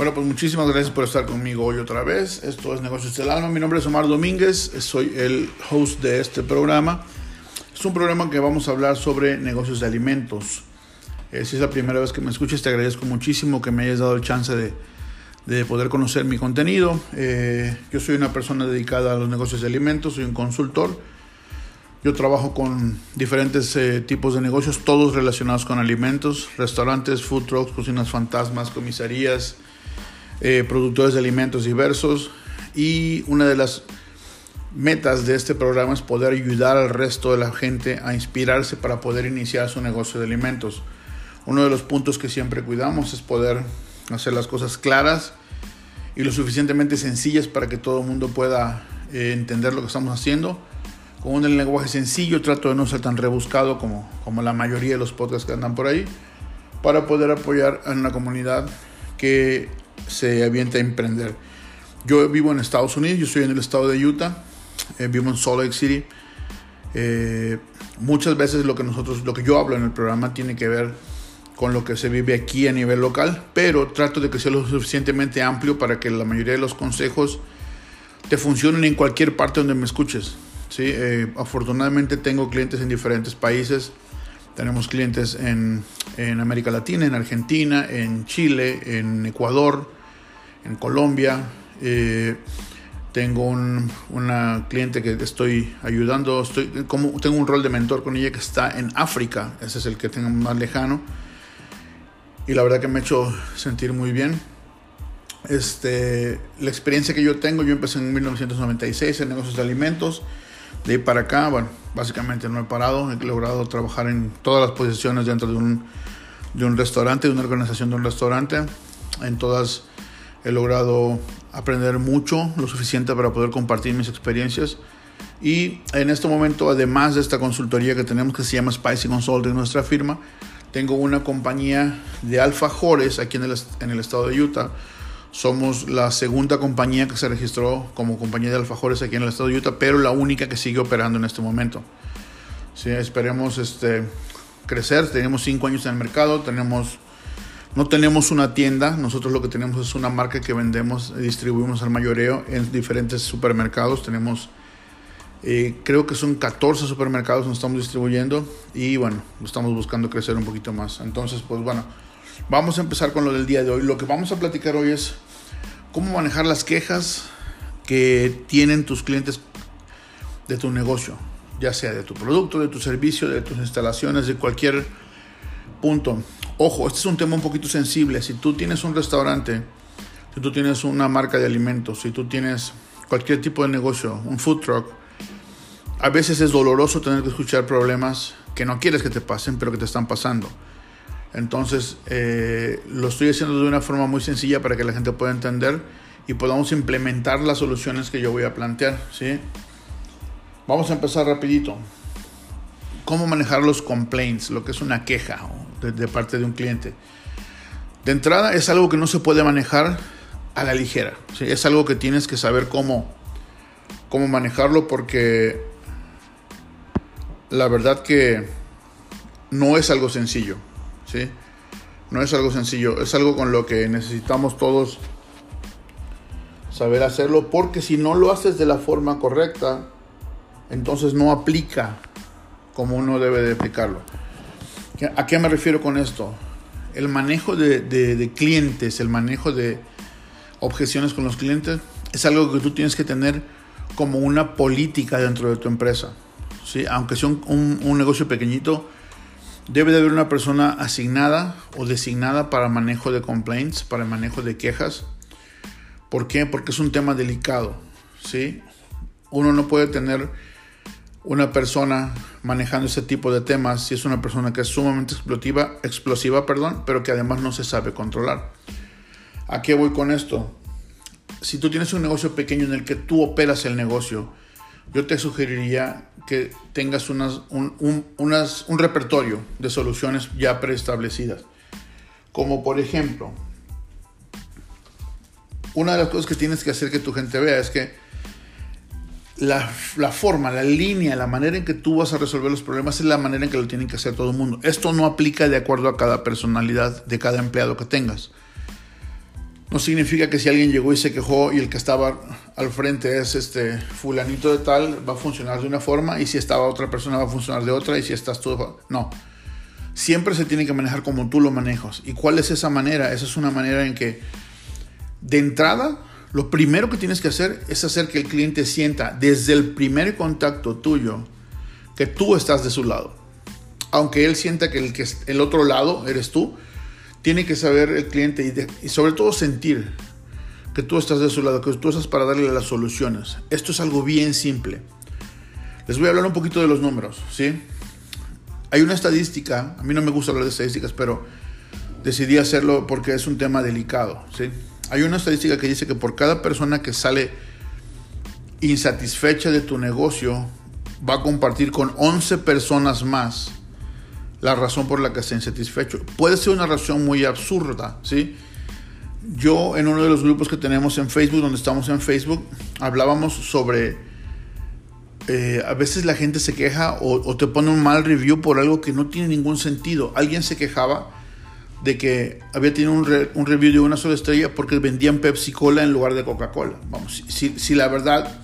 Bueno, pues muchísimas gracias por estar conmigo hoy otra vez. Esto es Negocios del Alma. Mi nombre es Omar Domínguez, soy el host de este programa. Es un programa que vamos a hablar sobre negocios de alimentos. Eh, si es la primera vez que me escuchas, te agradezco muchísimo que me hayas dado el chance de, de poder conocer mi contenido. Eh, yo soy una persona dedicada a los negocios de alimentos, soy un consultor. Yo trabajo con diferentes eh, tipos de negocios, todos relacionados con alimentos, restaurantes, food trucks, cocinas fantasmas, comisarías, eh, productores de alimentos diversos y una de las metas de este programa es poder ayudar al resto de la gente a inspirarse para poder iniciar su negocio de alimentos. Uno de los puntos que siempre cuidamos es poder hacer las cosas claras y lo suficientemente sencillas para que todo el mundo pueda eh, entender lo que estamos haciendo. Con un lenguaje sencillo trato de no ser tan rebuscado como, como la mayoría de los podcasts que andan por ahí para poder apoyar a una comunidad que se avienta a emprender. Yo vivo en Estados Unidos, yo estoy en el estado de Utah, eh, vivo en Salt Lake City. Eh, muchas veces lo que nosotros, lo que yo hablo en el programa tiene que ver con lo que se vive aquí a nivel local, pero trato de que sea lo suficientemente amplio para que la mayoría de los consejos te funcionen en cualquier parte donde me escuches. ¿sí? Eh, afortunadamente tengo clientes en diferentes países. Tenemos clientes en, en América Latina, en Argentina, en Chile, en Ecuador, en Colombia. Eh, tengo un, una cliente que estoy ayudando, estoy, como, tengo un rol de mentor con ella que está en África, ese es el que tengo más lejano. Y la verdad que me ha hecho sentir muy bien. Este, la experiencia que yo tengo, yo empecé en 1996 en negocios de alimentos. De ahí para acá, bueno, básicamente no he parado, he logrado trabajar en todas las posiciones dentro de un, de un restaurante, de una organización de un restaurante. En todas he logrado aprender mucho, lo suficiente para poder compartir mis experiencias. Y en este momento, además de esta consultoría que tenemos que se llama Spicy Consulting, nuestra firma, tengo una compañía de alfajores aquí en el, estado de Utah. Somos la segunda compañía que se registró como compañía de alfajores aquí en el estado de Utah, pero la única que sigue operando en este momento. Sí, esperemos este, crecer. Tenemos cinco años en el mercado, tenemos no tenemos una tienda, nosotros lo que tenemos es una marca que vendemos y distribuimos al mayoreo en diferentes supermercados. Tenemos, eh, creo que son 14 supermercados nos estamos distribuyendo y bueno, estamos buscando crecer un poquito más. Entonces, pues bueno, vamos a empezar con lo del día de hoy. Lo que vamos a platicar hoy es cómo manejar las quejas que tienen tus clientes de tu negocio, ya sea de tu producto, de tu servicio, de tus instalaciones, de cualquier punto. Ojo, este es un tema un poquito sensible. Si tú tienes un restaurante, si tú tienes una marca de alimentos, si tú tienes cualquier tipo de negocio, un food truck, a veces es doloroso tener que escuchar problemas que no quieres que te pasen, pero que te están pasando. Entonces, eh, lo estoy haciendo de una forma muy sencilla para que la gente pueda entender y podamos implementar las soluciones que yo voy a plantear. ¿sí? Vamos a empezar rapidito. ¿Cómo manejar los complaints? Lo que es una queja de, parte de un cliente. De entrada es algo que no se puede manejar a la ligera. Es algo que tienes que saber cómo, cómo manejarlo porque la verdad que no es algo sencillo. ¿sí? No es algo sencillo. Es algo con lo que necesitamos todos saber hacerlo porque si no lo haces de la forma correcta, entonces no aplica como uno debe de aplicarlo. ¿A qué me refiero con esto? El manejo de, clientes, el manejo de objeciones con los clientes, es algo que tú tienes que tener como una política dentro de tu empresa. ¿sí? Aunque sea un negocio pequeñito, debe de haber una persona asignada o designada para manejo de complaints, para el manejo de quejas. ¿Por qué? Porque es un tema delicado. ¿sí? Uno no puede tener una persona manejando ese tipo de temas si es una persona que es sumamente explosiva, explosiva perdón, pero que además no se sabe controlar. ¿A qué voy con esto? Si tú tienes un negocio pequeño en el que tú operas el negocio, yo te sugeriría que tengas unas, un, un, un repertorio de soluciones ya preestablecidas. Como por ejemplo, una de las cosas que tienes que hacer que tu gente vea es que la, forma, la línea, la manera en que tú vas a resolver los problemas es la manera en que lo tienen que hacer todo el mundo. Esto no aplica de acuerdo a cada personalidad de cada empleado que tengas. no significa que si alguien llegó y se quejó y el que estaba al frente es este fulanito de tal, va a funcionar de una forma y si estaba otra persona va a funcionar de otra y si estás tú... No. Siempre se tiene que manejar como tú lo manejas. ¿Y cuál es esa manera? Esa es una manera en que de entrada lo primero que tienes que hacer es hacer que el cliente sienta desde el primer contacto tuyo que tú estás de su lado. Aunque él sienta que el, que el otro lado eres tú, tiene que saber el cliente y, sobre todo sentir que tú estás de su lado, que tú estás para darle las soluciones. Esto es algo bien simple. Les voy a hablar un poquito de los números, ¿sí? Hay una estadística, a mí no me gusta hablar de estadísticas, pero decidí hacerlo porque es un tema delicado, ¿sí? Hay una estadística que dice que por cada persona que sale insatisfecha de tu negocio, va a compartir con 11 personas más la razón por la que está insatisfecho. Puede ser una razón muy absurda, ¿sí? Yo en uno de los grupos que tenemos en Facebook, donde estamos en Facebook, hablábamos sobre, eh, a veces la gente se queja o, te pone un mal review por algo que no tiene ningún sentido. Alguien se quejaba de que había tenido un, review de una sola estrella porque vendían Pepsi Cola en lugar de Coca-Cola. Vamos, si, si la verdad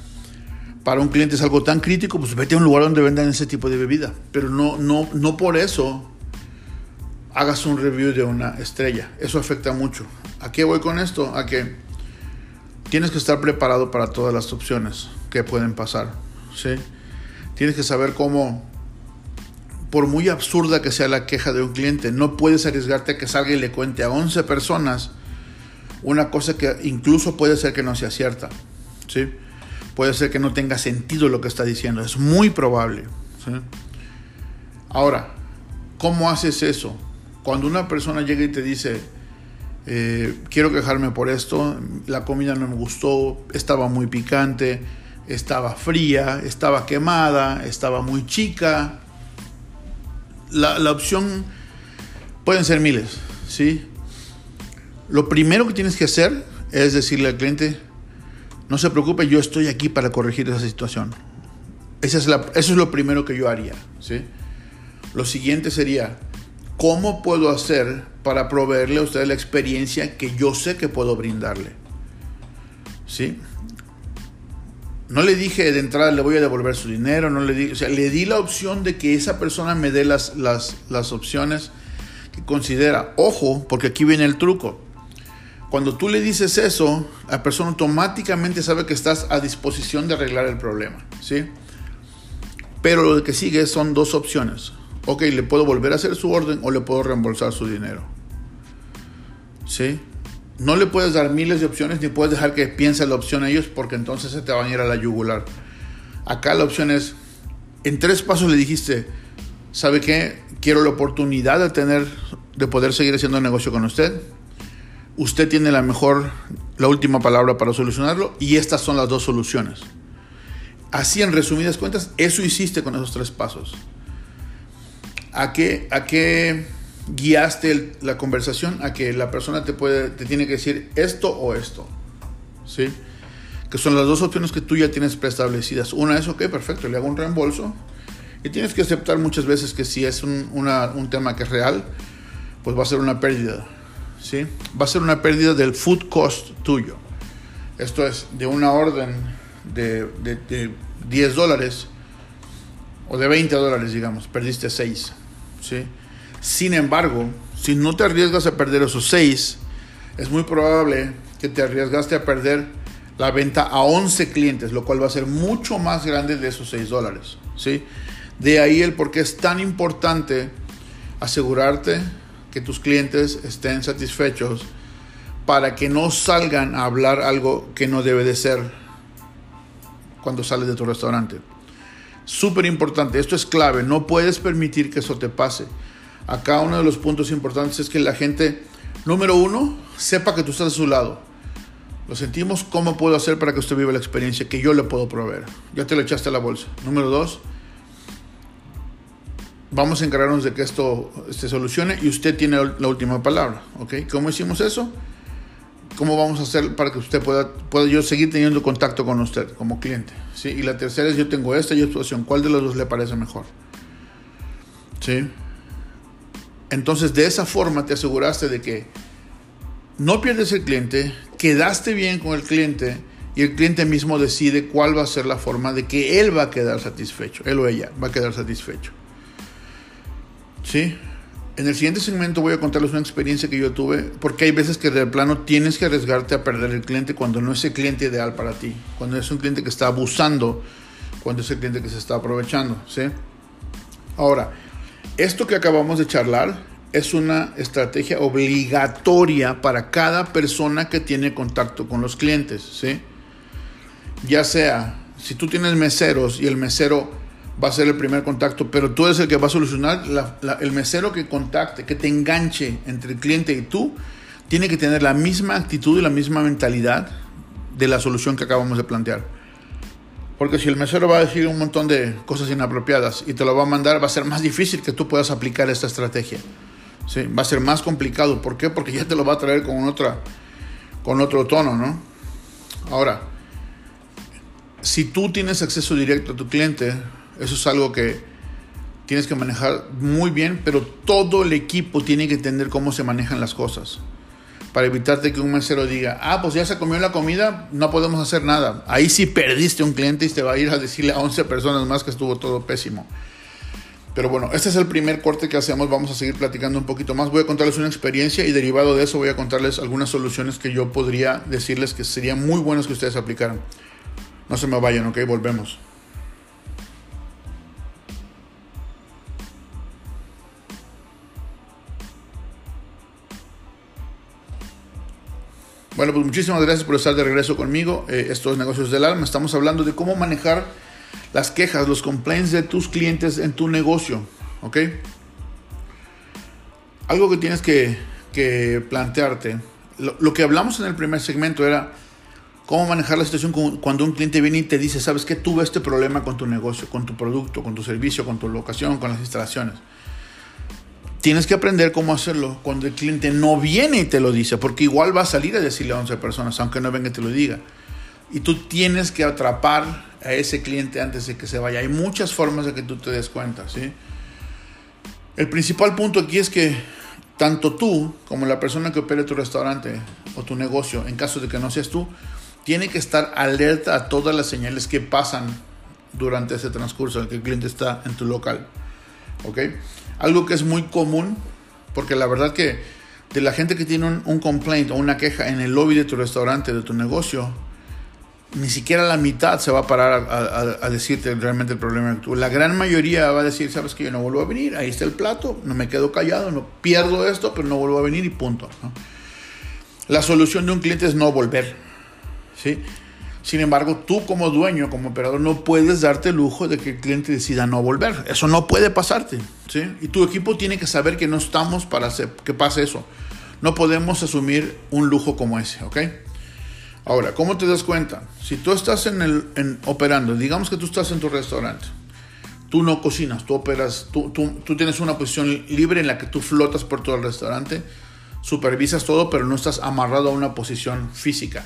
para un cliente es algo tan crítico, pues vete a un lugar donde vendan ese tipo de bebida. Pero no, no, no por eso hagas un review de una estrella. Eso afecta mucho. ¿A qué voy con esto? A que tienes que estar preparado para todas las opciones que pueden pasar. ¿sí? Tienes que saber cómo, por muy absurda que sea la queja de un cliente, no puedes arriesgarte a que salga y le cuente a 11 personas una cosa que incluso puede ser que no sea cierta. ¿sí? puede ser que no tenga sentido lo que está diciendo. Es muy probable. Ahora, ¿cómo haces eso? Cuando una persona llega y te dice, eh, quiero quejarme por esto, la comida no me gustó, estaba muy picante, estaba fría, estaba quemada, estaba muy chica. La, la opción pueden ser miles, ¿sí? Lo primero que tienes que hacer es decirle al cliente, no se preocupe, yo estoy aquí para corregir esa situación. Esa es la, eso es lo primero que yo haría. ¿sí? Lo siguiente sería, ¿cómo puedo hacer para proveerle a usted la experiencia que yo sé que puedo brindarle? ¿Sí? No le dije de entrada le voy a devolver su dinero, no le di, o sea, le di la opción de que esa persona me dé las, las, las opciones que considera. Ojo, porque aquí viene el truco. Cuando tú le dices eso, la persona automáticamente sabe que estás a disposición de arreglar el problema, ¿sí? Pero lo que sigue son dos opciones. Ok, le puedo volver a hacer su orden o le puedo reembolsar su dinero. ¿Sí? No le puedes dar miles de opciones ni puedes dejar que piense la opción a ellos porque entonces se te van a ir a la yugular. Acá la opción es, en tres pasos le dijiste, ¿sabe qué? Quiero la oportunidad de tener, de poder seguir haciendo negocio con usted usted tiene la mejor, la última palabra para solucionarlo y estas son las dos soluciones. Así en resumidas cuentas, eso hiciste con esos tres pasos. ¿A qué, a qué guiaste la conversación? A que la persona te, puede, te tiene que decir esto o esto. ¿Sí? Que son las dos opciones que tú ya tienes preestablecidas. Una es, ok, perfecto, le hago un reembolso. Y tienes que aceptar muchas veces que si es un, un tema que es real, pues va a ser una pérdida va a ser una pérdida del food cost tuyo. Esto es, de una orden de, 10 dólares o de 20 dólares, digamos, perdiste 6. ¿sí? Sin embargo, si no te arriesgas a perder esos 6, es muy probable que te arriesgaste a perder la venta a 11 clientes, lo cual va a ser mucho más grande de esos 6 dólares. ¿sí? De ahí el por qué es tan importante asegurarte que tus clientes estén satisfechos para que no salgan a hablar algo que no debe de ser cuando sales de tu restaurante. Súper importante, esto es clave, no puedes permitir que eso te pase. Acá uno de los puntos importantes es que la gente, número uno, sepa que tú estás a su lado. Lo sentimos, ¿cómo puedo hacer para que usted viva la experiencia que yo le puedo proveer? Ya te lo echaste a la bolsa. Número dos, vamos a encargarnos de que esto se solucione y usted tiene la última palabra, ¿ok? ¿Cómo hicimos eso? ¿Cómo vamos a hacer para que usted pueda, pueda yo seguir teniendo contacto con usted como cliente? ¿sí? Y la tercera es yo tengo esta y esta opción, ¿cuál de los dos le parece mejor? ¿Sí? Entonces de esa forma te aseguraste de que no pierdes el cliente, quedaste bien con el cliente y el cliente mismo decide cuál va a ser la forma de que él va a quedar satisfecho, él o ella va a quedar satisfecho. ¿Sí? En el siguiente segmento voy a contarles una experiencia que yo tuve, porque hay veces que de plano tienes que arriesgarte a perder el cliente cuando no es el cliente ideal para ti, cuando es un cliente que está abusando, cuando es el cliente que se está aprovechando, ¿sí? Ahora, esto que acabamos de charlar es una estrategia obligatoria para cada persona que tiene contacto con los clientes, ¿sí? Ya sea, si tú tienes meseros y el mesero va a ser el primer contacto, pero tú eres el que va a solucionar, el mesero que contacte, que te enganche entre el cliente y tú, tiene que tener la misma actitud y la misma mentalidad de la solución que acabamos de plantear. Porque si el mesero va a decir un montón de cosas inapropiadas y te lo va a mandar, va a ser más difícil que tú puedas aplicar esta estrategia. ¿sí? Va a ser más complicado. ¿Por qué? Porque ya te lo va a traer con, otra, con otro tono, ¿no? Ahora, si tú tienes acceso directo a tu cliente, eso es algo que tienes que manejar muy bien, pero todo el equipo tiene que entender cómo se manejan las cosas. Para evitarte que un mesero diga, ah, pues ya se comió la comida, no podemos hacer nada. Ahí sí perdiste un cliente y te va a ir a decirle a 11 personas más que estuvo todo pésimo. Pero bueno, este es el primer corte que hacemos. Vamos a seguir platicando un poquito más. Voy a contarles una experiencia y derivado de eso voy a contarles algunas soluciones que yo podría decirles que serían muy buenas que ustedes aplicaran. No se me vayan, ok, volvemos. Bueno, pues muchísimas gracias por estar de regreso conmigo. Eh, esto es Negocios del Alma. Estamos hablando de cómo manejar las quejas, los complaints de tus clientes en tu negocio. ¿Ok? Algo que tienes que, plantearte. Lo, que hablamos en el primer segmento era cómo manejar la situación cuando un cliente viene y te dice, sabes que tuve este problema con tu negocio, con tu producto, con tu servicio, con tu locación, con las instalaciones. Tienes que aprender cómo hacerlo cuando el cliente no viene y te lo dice, porque igual va a salir a decirle a 11 personas, aunque no venga y te lo diga. Y tú tienes que atrapar a ese cliente antes de que se vaya. Hay muchas formas de que tú te des cuenta, ¿sí? El principal punto aquí es que tanto tú como la persona que opere tu restaurante o tu negocio, en caso de que no seas tú, tiene que estar alerta a todas las señales que pasan durante ese transcurso en que el cliente está en tu local. ¿Ok? Algo que es muy común, porque la verdad que de la gente que tiene un, complaint o una queja en el lobby de tu restaurante, de tu negocio, ni siquiera la mitad se va a parar a, decirte realmente el problema. La gran mayoría va a decir, sabes que yo no vuelvo a venir, ahí está el plato, no me quedo callado, no pierdo esto, pero no vuelvo a venir y punto. La solución de un cliente es no volver. ¿sí? Sin embargo, tú como dueño, como operador, no puedes darte el lujo de que el cliente decida no volver. Eso no puede pasarte. ¿sí? Y tu equipo tiene que saber que no estamos para hacer que pase eso. No podemos asumir un lujo como ese. ¿ok? Ahora, ¿cómo te das cuenta? Si tú estás en el, en, operando, digamos que tú estás en tu restaurante, tú no cocinas, tú operas, tú, tienes una posición libre en la que tú flotas por todo el restaurante, supervisas todo, pero no estás amarrado a una posición física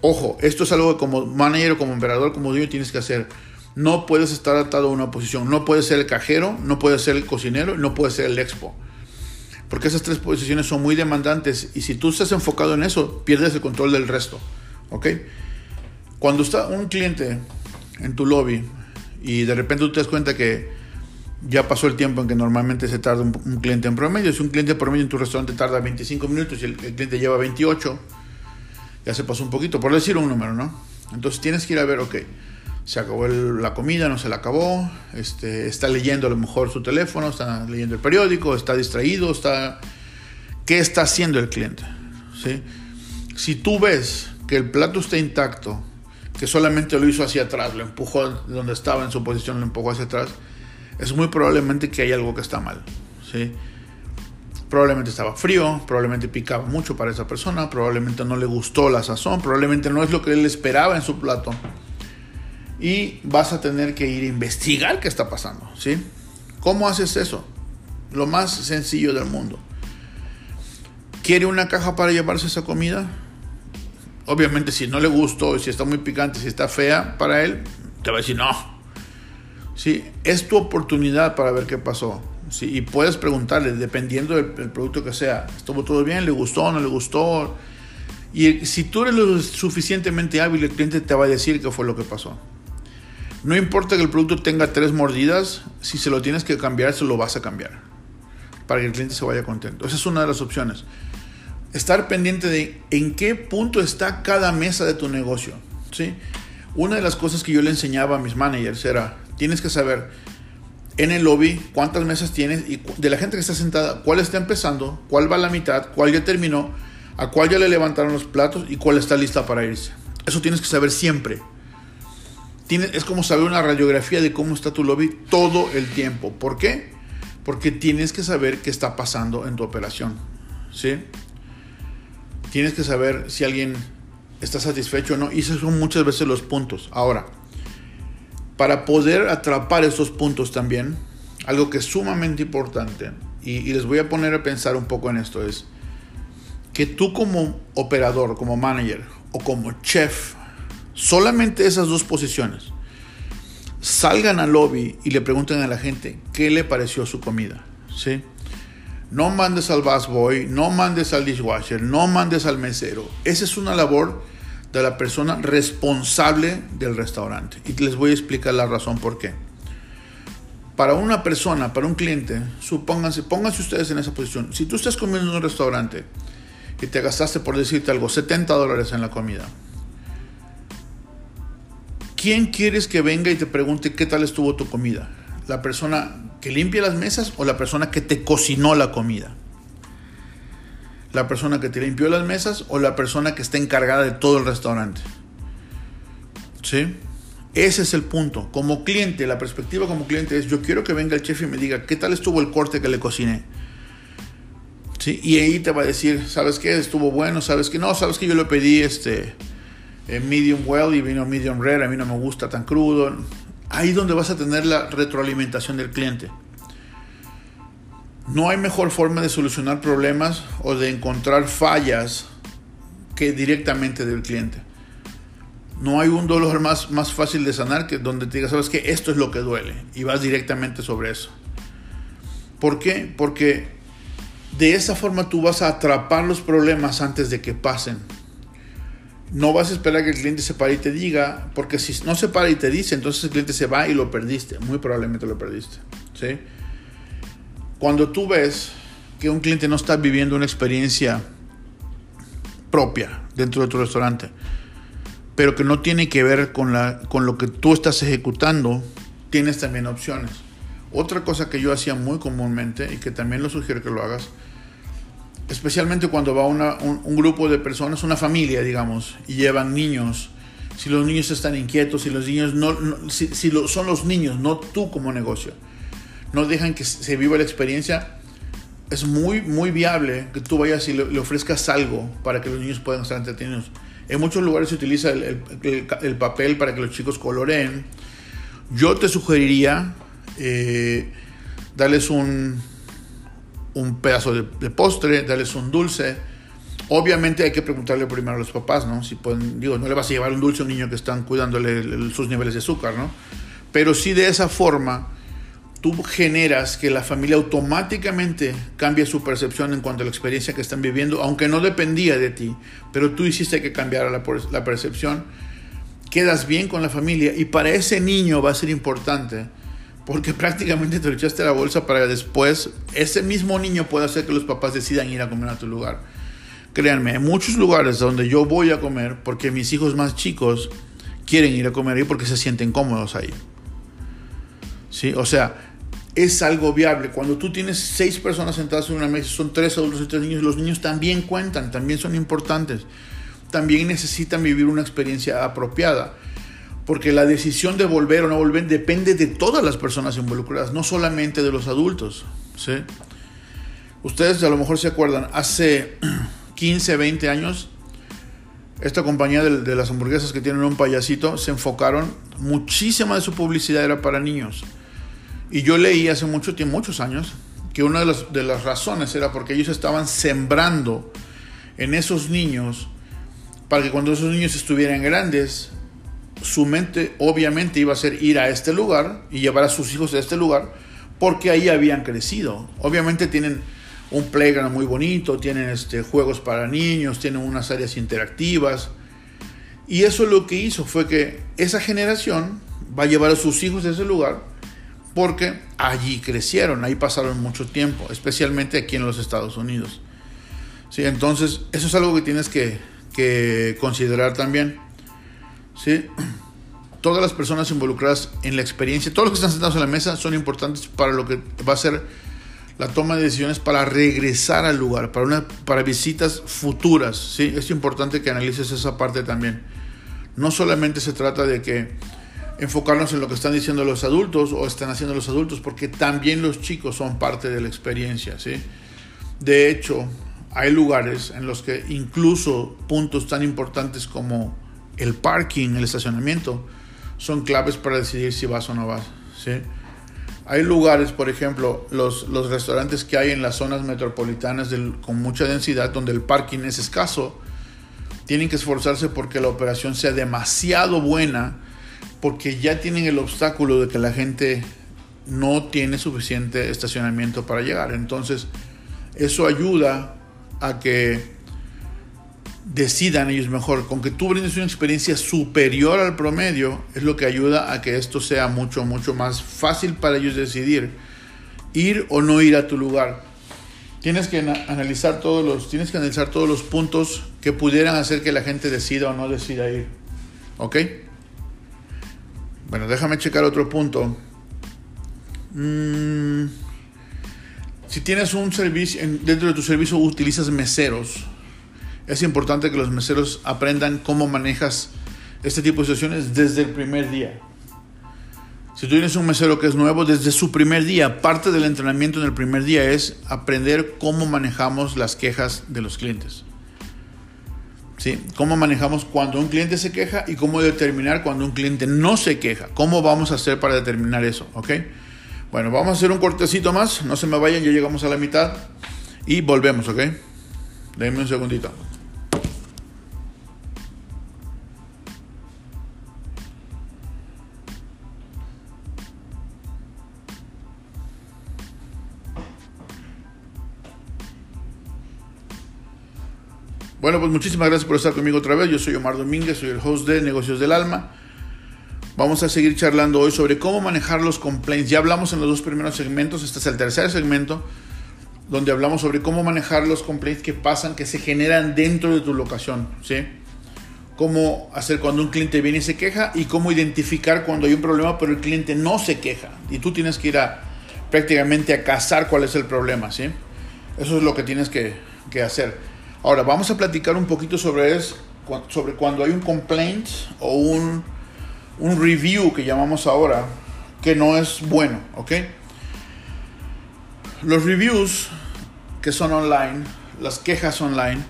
Ojo, esto es algo que como manager como emperador, como dueño tienes que hacer. No puedes estar atado a una posición. No puedes ser el cajero, no puedes ser el cocinero, no puedes ser el expo. Porque esas tres posiciones son muy demandantes y si tú estás enfocado en eso, pierdes el control del resto. ¿Ok? Cuando está un cliente en tu lobby y de repente tú te das cuenta que ya pasó el tiempo en que normalmente se tarda un, cliente en promedio, si un cliente promedio en tu restaurante tarda 25 minutos y el cliente lleva 28, ya se pasó un poquito, por decir un número, ¿no? Entonces tienes que ir a ver, ok, se acabó la comida, no se la acabó, este, está leyendo a lo mejor su teléfono, está leyendo el periódico, está distraído, está... ¿Qué está haciendo el cliente? ¿Sí? Si tú ves que el plato está intacto, que solamente lo hizo hacia atrás, lo empujó donde estaba en su posición, lo empujó hacia atrás, es muy probablemente que hay algo que está mal. ¿sí? Probablemente estaba frío, probablemente picaba mucho para esa persona, probablemente no le gustó la sazón, probablemente no es lo que él esperaba en su plato. Y vas a tener que ir a investigar qué está pasando, ¿sí? ¿Cómo haces eso? Lo más sencillo del mundo. ¿Quiere una caja para llevarse esa comida? Obviamente si no le gustó, si está muy picante, si está fea para él, te va a decir no. ¿sí? Es tu oportunidad para ver qué pasó. ¿Sí? Y puedes preguntarle, dependiendo del, del, producto que sea, ¿estuvo todo bien? ¿Le gustó no le gustó? Y si tú eres lo suficientemente hábil, el cliente te va a decir qué fue lo que pasó. No importa que el producto tenga tres mordidas, si se lo tienes que cambiar, se lo vas a cambiar. Para que el cliente se vaya contento. Esa es una de las opciones. Estar pendiente de en qué punto está cada mesa de tu negocio. ¿sí? Una de las cosas que yo le enseñaba a mis managers era, tienes que saber en el lobby cuántas mesas tienes y de la gente que está sentada, cuál está empezando, cuál va a la mitad, cuál ya terminó, a cuál ya le levantaron los platos y cuál está lista para irse. Eso tienes que saber siempre. Es como saber una radiografía de cómo está tu lobby todo el tiempo. ¿Por qué? Porque tienes que saber qué está pasando en tu operación. ¿Sí? Tienes que saber si alguien está satisfecho o no. Y esos son muchas veces los puntos. Ahora, para poder atrapar esos puntos también, algo que es sumamente importante, y, y, les voy a poner a pensar un poco en esto, es que tú como operador, como manager o como chef, solamente esas dos posiciones, salgan al lobby y le pregunten a la gente qué le pareció su comida. ¿sí? No mandes al busboy, no mandes al dishwasher, no mandes al mesero. Esa es una labor de la persona responsable del restaurante. Y les voy a explicar la razón por qué. Para una persona, para un cliente, supónganse, pónganse ustedes en esa posición. Si tú estás comiendo en un restaurante y te gastaste, por decirte algo, 70 dólares en la comida, ¿quién quieres que venga y te pregunte qué tal estuvo tu comida? ¿La persona que limpia las mesas o la persona que te cocinó la comida? ¿La persona que te limpió las mesas o la persona que está encargada de todo el restaurante? ¿Sí? Ese es el punto. Como cliente, la perspectiva como cliente es, yo quiero que venga el chef y me diga, ¿qué tal estuvo el corte que le cociné? ¿Sí? Y ahí te va a decir, ¿sabes qué? Estuvo bueno, ¿sabes qué? No, ¿sabes que Yo le pedí este medium well y vino medium rare, a mí no me gusta tan crudo. Ahí donde vas a tener la retroalimentación del cliente. No hay mejor forma de solucionar problemas o de encontrar fallas que directamente del cliente. No hay un dolor más, más fácil de sanar que donde te digas, sabes que esto es lo que duele y vas directamente sobre eso. ¿Por qué? Porque de esa forma tú vas a atrapar los problemas antes de que pasen. No vas a esperar que el cliente se pare y te diga, porque si no se para y te dice, entonces el cliente se va y lo perdiste. Muy probablemente lo perdiste. ¿sí? Cuando tú ves que un cliente no está viviendo una experiencia propia dentro de tu restaurante, pero que no tiene que ver con, la, con lo que tú estás ejecutando, tienes también opciones. Otra cosa que yo hacía muy comúnmente y que también lo sugiero que lo hagas, especialmente cuando va un, un, grupo de personas, una familia, digamos, y llevan niños, si los niños están inquietos, si los niños no, no si, si lo, son los niños, no tú como negocio, no dejan que se viva la experiencia, es muy, muy viable que tú vayas y le, ofrezcas algo para que los niños puedan estar entretenidos. En muchos lugares se utiliza el, el, el, el papel para que los chicos coloreen. Yo te sugeriría eh, darles un, un pedazo de, postre, darles un dulce. Obviamente hay que preguntarle primero a los papás, ¿no? Si pueden, digo, no le vas a llevar un dulce a un niño que están cuidándole sus niveles de azúcar, ¿no? Pero sí de esa forma tú generas que la familia automáticamente cambie su percepción en cuanto a la experiencia que están viviendo, aunque no dependía de ti, pero tú hiciste que cambiara la, percepción, quedas bien con la familia y para ese niño va a ser importante porque prácticamente te lo echaste la bolsa para después ese mismo niño puede hacer que los papás decidan ir a comer a tu lugar. Créanme, en muchos lugares donde yo voy a comer, porque mis hijos más chicos quieren ir a comer ahí porque se sienten cómodos ahí. ¿Sí? O sea, es algo viable. Cuando tú tienes seis personas sentadas en una mesa, son tres adultos y tres niños, los niños también cuentan, también son importantes. También necesitan vivir una experiencia apropiada. Porque la decisión de volver o no volver depende de todas las personas involucradas, no solamente de los adultos. ¿sí? Ustedes a lo mejor se acuerdan, hace 15, 20 años, esta compañía de, de las hamburguesas que tienen un payasito se enfocaron, muchísima de su publicidad era para niños. Y yo leí hace mucho tiempo, muchos años, que una de las, de las razones era porque ellos estaban sembrando en esos niños para que cuando esos niños estuvieran grandes su mente obviamente iba a ser ir a este lugar y llevar a sus hijos a este lugar porque ahí habían crecido. Obviamente tienen un playground muy bonito, tienen este, juegos para niños, tienen unas áreas interactivas. Y eso lo que hizo fue que esa generación va a llevar a sus hijos a ese lugar porque allí crecieron, ahí pasaron mucho tiempo, especialmente aquí en los Estados Unidos. ¿Sí? Entonces, eso es algo que tienes que, considerar también. ¿Sí? Todas las personas involucradas en la experiencia, todos los que están sentados en la mesa son importantes para lo que va a ser la toma de decisiones para regresar al lugar, para, una, para visitas futuras. ¿sí? Es importante que analices esa parte también. No solamente se trata de que enfocarnos en lo que están diciendo los adultos o están haciendo los adultos, porque también los chicos son parte de la experiencia. ¿sí? De hecho, hay lugares en los que incluso puntos tan importantes como el parking, el estacionamiento, son claves para decidir si vas o no vas. ¿sí? Hay lugares, por ejemplo, los, los restaurantes que hay en las zonas metropolitanas con mucha densidad, donde el parking es escaso, tienen que esforzarse porque la operación sea demasiado buena, porque ya tienen el obstáculo de que la gente no tiene suficiente estacionamiento para llegar. Entonces, eso ayuda a que decidan ellos mejor. Con que tú brindes una experiencia superior al promedio es lo que ayuda a que esto sea mucho, mucho más fácil para ellos decidir ir o no ir a tu lugar. Tienes que analizar todos los, tienes que analizar todos los puntos que pudieran hacer que la gente decida o no decida ir. ¿Ok? Bueno, déjame checar otro punto. Mm, si tienes un servicio, dentro de tu servicio utilizas meseros es importante que los meseros aprendan cómo manejas este tipo de situaciones desde el primer día. Si tú tienes un mesero que es nuevo, desde su primer día, parte del entrenamiento en el primer día es aprender cómo manejamos las quejas de los clientes. ¿Sí? Cómo manejamos cuando un cliente se queja y cómo determinar cuando un cliente no se queja. ¿Cómo vamos a hacer para determinar eso? Bueno, vamos a hacer un cortecito más. No se me vayan, ya llegamos a la mitad. Y volvemos, ¿ok? Un segundito. Bueno, pues muchísimas gracias por estar conmigo otra vez. Yo soy Omar Domínguez, soy el host de Negocios del Alma. Vamos a seguir charlando hoy sobre cómo manejar los complaints. Ya hablamos en los dos primeros segmentos, este es el tercer segmento, donde hablamos sobre cómo manejar los complaints que pasan, que se generan dentro de tu locación. ¿sí? Cómo hacer cuando un cliente viene y se queja y cómo identificar cuando hay un problema pero el cliente no se queja. Y tú tienes que ir prácticamente a cazar cuál es el problema. ¿sí? Eso es lo que tienes que hacer. Ahora, vamos a platicar un poquito sobre, sobre cuando hay un complaint o un, un review que llamamos ahora que no es bueno, ¿ok? Los reviews que son online, las quejas online,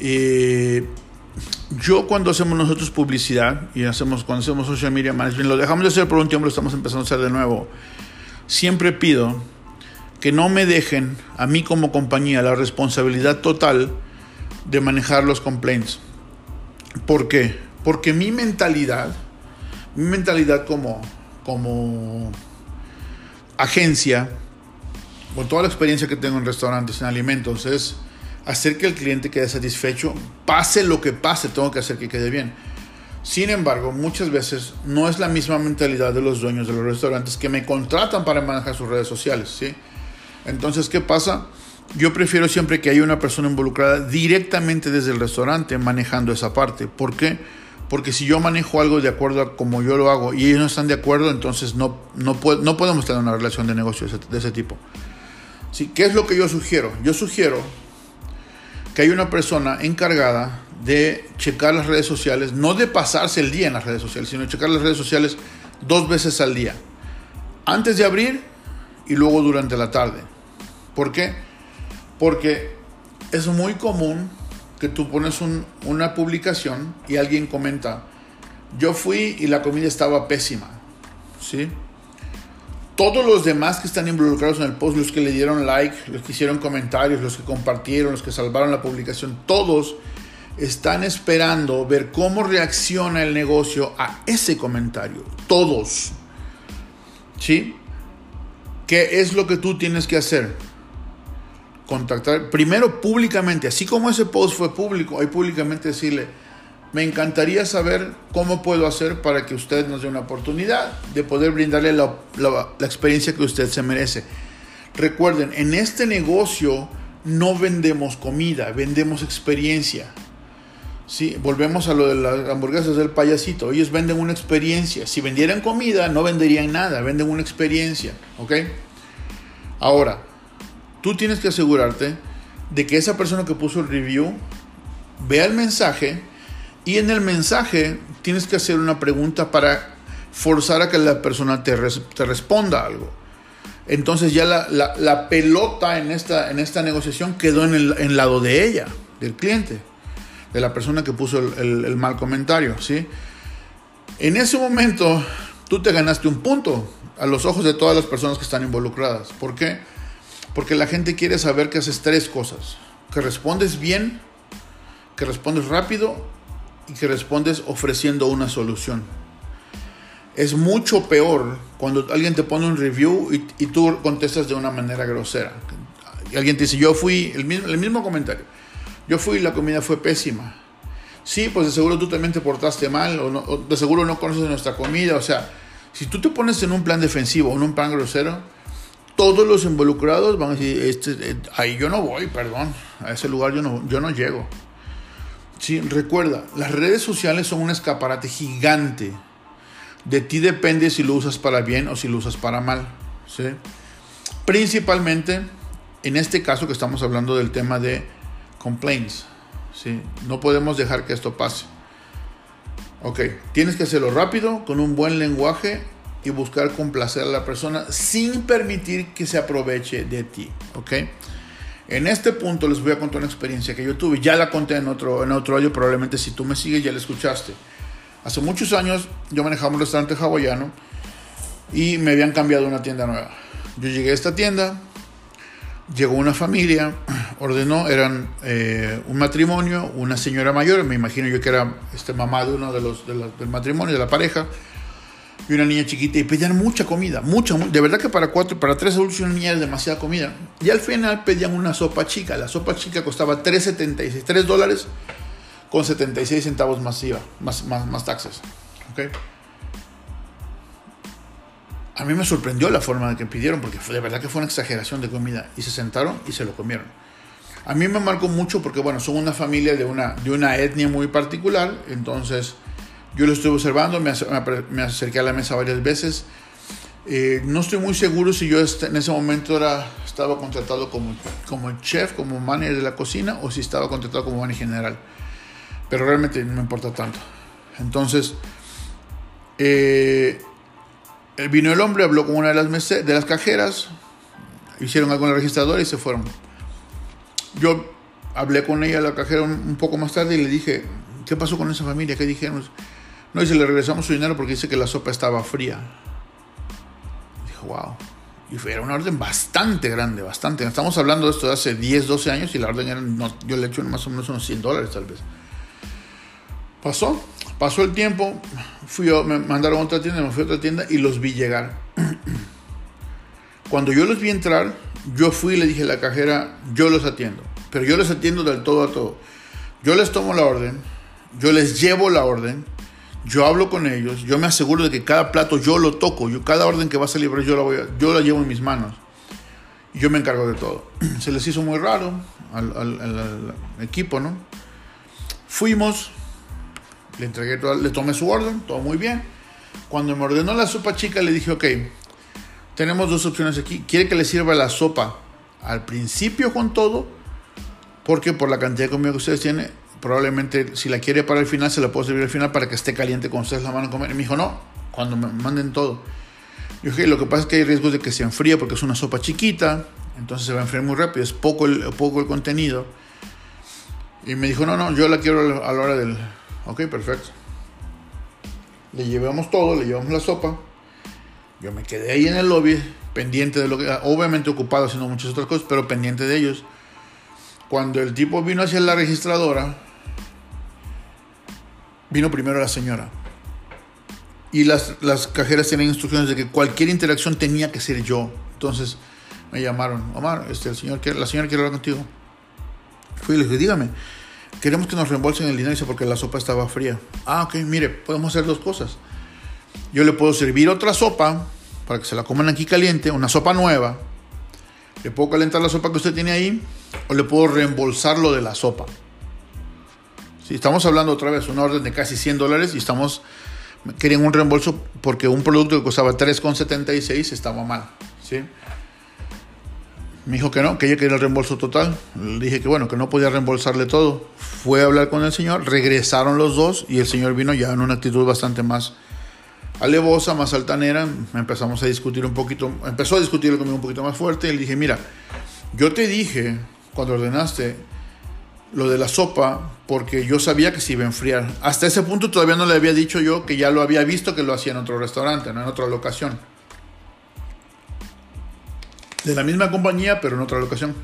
eh, yo cuando hacemos nosotros publicidad y hacemos cuando hacemos social media management, lo dejamos de hacer por un tiempo, lo estamos empezando a hacer de nuevo. Siempre pido que no me dejen a mí como compañía la responsabilidad total de manejar los complaints. ¿Por qué? Porque mi mentalidad, mi mentalidad como, como agencia, con toda la experiencia que tengo en restaurantes, en alimentos, es hacer que el cliente quede satisfecho, pase lo que pase, tengo que hacer que quede bien. Sin embargo, muchas veces no es la misma mentalidad de los dueños de los restaurantes que me contratan para manejar sus redes sociales, ¿sí? Entonces, ¿qué pasa? Yo prefiero siempre que haya una persona involucrada directamente desde el restaurante manejando esa parte. ¿Por qué? Porque si yo manejo algo de acuerdo a como yo lo hago y ellos no están de acuerdo, entonces no, no, no podemos tener una relación de negocio de ese, tipo. ¿Sí? ¿Qué es lo que yo sugiero? Yo sugiero que hay una persona encargada de checar las redes sociales, no de pasarse el día en las redes sociales, sino checar las redes sociales dos veces al día. Antes de abrir y luego durante la tarde. ¿Por qué? Porque es muy común que tú pones una publicación y alguien comenta, yo fui y la comida estaba pésima. ¿Sí? Todos los demás que están involucrados en el post, los que le dieron like, los que hicieron comentarios, los que compartieron, los que salvaron la publicación, todos están esperando ver cómo reacciona el negocio a ese comentario. Todos. ¿Sí? ¿Qué es lo que tú tienes que hacer? Contactar primero públicamente, así como ese post fue público, hay públicamente decirle, me encantaría saber cómo puedo hacer para que usted nos dé una oportunidad de poder brindarle la, la experiencia que usted se merece. Recuerden, en este negocio no vendemos comida, vendemos experiencia. Sí, volvemos a lo de las hamburguesas del payasito. Ellos venden una experiencia. Si vendieran comida, no venderían nada, venden una experiencia. ¿Ok? Ahora, tú tienes que asegurarte de que esa persona que puso el review vea el mensaje y en el mensaje tienes que hacer una pregunta para forzar a que la persona te, responda algo. Entonces ya la, pelota en esta, en esta negociación quedó en el lado de ella, del cliente de la persona que puso el, mal comentario, ¿sí? En ese momento, tú te ganaste un punto a los ojos de todas las personas que están involucradas. ¿Por qué? Porque la gente quiere saber que haces tres cosas. Que respondes bien, que respondes rápido y que respondes ofreciendo una solución. Es mucho peor cuando alguien te pone un review y, tú contestas de una manera grosera. Y alguien te dice, yo fui, el mismo, el mismo comentario yo fui y la comida fue pésima. Sí, pues de seguro tú también te portaste mal, o, de seguro no conoces nuestra comida. O sea, si tú te pones en un plan defensivo en un plan grosero, todos los involucrados van a decir, este, eh, ahí yo no voy, perdón, a ese lugar yo no, yo no llego. Sí, recuerda, las redes sociales son un escaparate gigante. De ti depende si lo usas para bien o si lo usas para mal. ¿sí? Principalmente, en este caso que estamos hablando del tema de complaints. ¿sí? No podemos dejar que esto pase. Ok, tienes que hacerlo rápido, con un buen lenguaje y buscar complacer a la persona sin permitir que se aproveche de ti. Ok, en este punto les voy a contar una experiencia que yo tuve. Ya la conté en otro, en otro probablemente si tú me sigues ya la escuchaste. Hace muchos años yo manejaba un restaurante hawaiano y me habían cambiado una tienda nueva. Yo llegué a esta tienda, llegó una familia, ordenó, eran eh, un matrimonio, una señora mayor, me imagino yo que era este, mamá de uno de los del matrimonio, de la pareja, y una niña chiquita, y pedían mucha comida, mucha, de verdad que para cuatro, para tres adultos y una niña era demasiada comida. Y al final pedían una sopa chica, la sopa chica costaba 3.76, 3 dólares con 76 centavos más IVA, más, más, más taxes. ¿okay? A mí me sorprendió la forma de que pidieron, porque de verdad que fue una exageración de comida. Y se sentaron y se lo comieron. A mí me marcó mucho porque, bueno, son una familia de una, de una etnia muy particular. Entonces, yo lo estuve observando, me, me acerqué a la mesa varias veces. Eh, no estoy muy seguro si yo en ese momento era, estaba contratado como, como chef, como manager de la cocina, o si estaba contratado como manager general. Pero realmente no me importa tanto. Entonces, eh, vino el hombre, habló con una de las, de las cajeras, hicieron algo en el registrador y se fueron. Yo hablé con ella, la cajera, un, poco más tarde y le dije, ¿qué pasó con esa familia? ¿Qué dijeron? No, dice, le regresamos su dinero porque dice que la sopa estaba fría. Dijo, wow. Y era una orden bastante grande, bastante. Estamos hablando de esto de hace 10, 12 años y la orden era, yo le he hecho más o menos unos 100 dólares tal vez. Pasó, pasó el tiempo, fui me mandaron a otra tienda, me fui a otra tienda y los vi llegar. Cuando yo los vi entrar, yo fui y le dije a la cajera, yo los atiendo, pero yo les atiendo del todo a todo. Yo les tomo la orden, yo les llevo la orden, yo hablo con ellos, yo me aseguro de que cada plato yo lo toco, yo cada orden que va a salir yo la, voy yo la llevo en mis manos. Y yo me encargo de todo. Se les hizo muy raro al equipo, ¿no? Fuimos, le entregué le tomé su orden, todo muy bien. Cuando me ordenó la sopa chica, le dije, ok, tenemos dos opciones aquí. ¿Quiere que le sirva la sopa al principio con todo? Porque por la cantidad de comida que ustedes tienen, probablemente si la quiere para el final, se la puedo servir al final para que esté caliente con ustedes la mano a comer. Y me dijo, no, cuando me manden todo. Yo dije, lo que pasa es que hay riesgos de que se enfríe porque es una sopa chiquita, entonces se va a enfriar muy rápido, es poco el, poco el contenido. Y me dijo, no, no, yo la quiero a la hora del, Ok, perfecto. Le llevamos todo, le llevamos la sopa. Yo me quedé ahí en el lobby, pendiente de lo que. Obviamente ocupado haciendo muchas otras cosas, pero pendiente de ellos. Cuando el tipo vino hacia la registradora, vino primero la señora. Y las, las cajeras tenían instrucciones de que cualquier interacción tenía que ser yo. Entonces me llamaron, Omar, este, el señor, la señora quiere hablar contigo. Fui y le dije, dígame, queremos que nos reembolsen el dinero porque la sopa estaba fría. Ah, ok, mire, podemos hacer dos cosas. Yo le puedo servir otra sopa para que se la coman aquí caliente, una sopa nueva. Le puedo calentar la sopa que usted tiene ahí o le puedo reembolsar lo de la sopa. Si estamos hablando otra vez, una orden de casi 100 dólares y estamos querían un reembolso porque un producto que costaba 3,76 estaba mal. ¿sí? Me dijo que no, que ella quería el reembolso total. Le dije que bueno, que no podía reembolsarle todo. Fue a hablar con el señor, regresaron los dos y el señor vino ya en una actitud bastante más alevosa, más altanera. Empezamos a discutir un poquito, empezó a discutir conmigo un poquito más fuerte y le dije, mira, yo te dije cuando ordenaste lo de la sopa porque yo sabía que se iba a enfriar. Hasta ese punto todavía no le había dicho yo que ya lo había visto que lo hacía en otro restaurante, ¿no? en otra locación. De la misma compañía, pero en otra locación.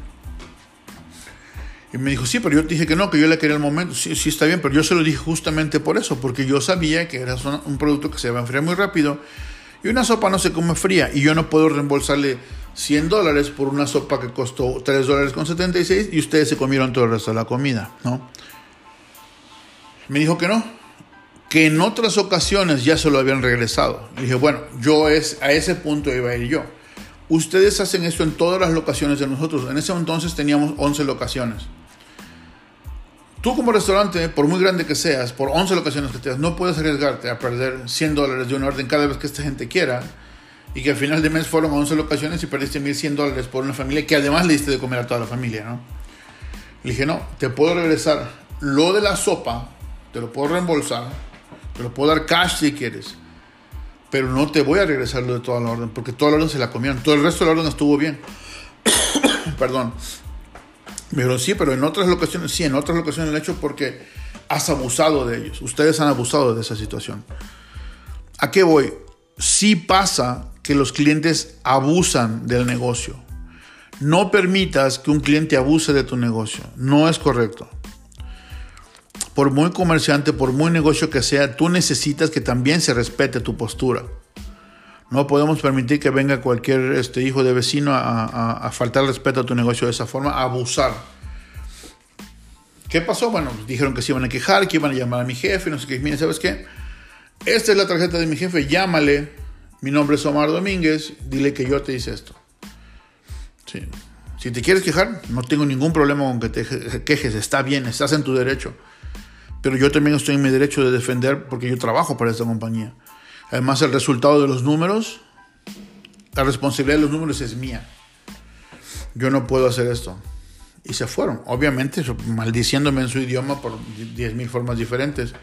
Y me dijo, sí, pero yo dije que no, que yo le quería el momento. Sí, sí, está bien, pero yo se lo dije justamente por eso, porque yo sabía que era un producto que se iba a enfriar muy rápido. Y una sopa no se come fría y yo no puedo reembolsarle 100 dólares por una sopa que costó 3 dólares con 76 y ustedes se comieron todo el resto de la comida, ¿no? Me dijo que no, que en otras ocasiones ya se lo habían regresado. Dije, bueno, yo es, a ese punto iba a ir yo. Ustedes hacen esto en todas las locaciones de nosotros. En ese entonces teníamos 11 locaciones. Tú como restaurante, por muy grande que seas, por 11 locaciones que tengas, no puedes arriesgarte a perder 100 dólares de una orden cada vez que esta gente quiera y que al final de mes fueron 11 locaciones y perdiste 1100 dólares por una familia que además le diste de comer a toda la familia, ¿no? Le dije, no, te puedo regresar lo de la sopa, te lo puedo reembolsar, te lo puedo dar cash si quieres, pero no te voy a regresar lo de toda la orden, porque toda la orden se la comieron, todo el resto de la orden estuvo bien. Perdón. Pero sí, pero en otras locaciones, sí, en otras locaciones lo he hecho porque has abusado de ellos. Ustedes han abusado de esa situación. ¿A qué voy? Sí pasa que los clientes abusan del negocio. No permitas que un cliente abuse de tu negocio. No es correcto. Por muy comerciante, por muy negocio que sea, tú necesitas que también se respete tu postura. No podemos permitir que venga cualquier este, hijo de vecino a, faltar respeto a tu negocio de esa forma, a abusar. ¿Qué pasó? Bueno, dijeron que se iban a quejar, que iban a llamar a mi jefe, no sé qué. Miren, ¿sabes qué? Esta es la tarjeta de mi jefe, llámale mi nombre es Omar Domínguez, dile que yo te hice esto. Si te quieres quejar, no tengo ningún problema con que te quejes, está bien, estás en tu derecho. Pero yo también estoy en mi derecho de defender porque yo trabajo para esta compañía. Además, el resultado de los números, la responsabilidad de los números es mía. Yo no puedo hacer esto. Y se fueron, obviamente, maldiciéndome en su idioma por 10.000 formas diferentes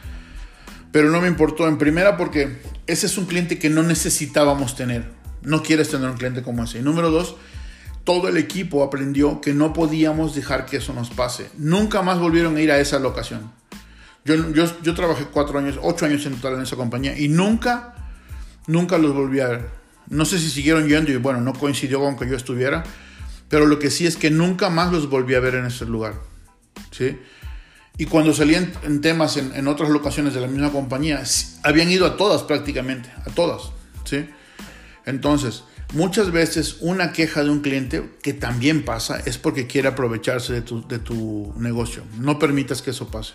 pero no me importó en primera porque ese es un cliente que no necesitábamos tener. No quieres tener un cliente como ese. Y número dos, todo el equipo aprendió que no podíamos dejar que eso nos pase. Nunca más volvieron a ir a esa locación. Yo, yo, yo trabajé cuatro años, ocho años en total en esa compañía y nunca, nunca los volví a ver. No sé si siguieron yendo y bueno, no coincidió con que yo estuviera, pero lo que sí es que nunca más los volví a ver en ese lugar. ¿sí? Y cuando salían en temas en, otras locaciones de la misma compañía, habían ido a todas prácticamente, a todas. ¿sí? Entonces, muchas veces una queja de un cliente, que también pasa, es porque quiere aprovecharse de tu, de tu negocio. No permitas que eso pase.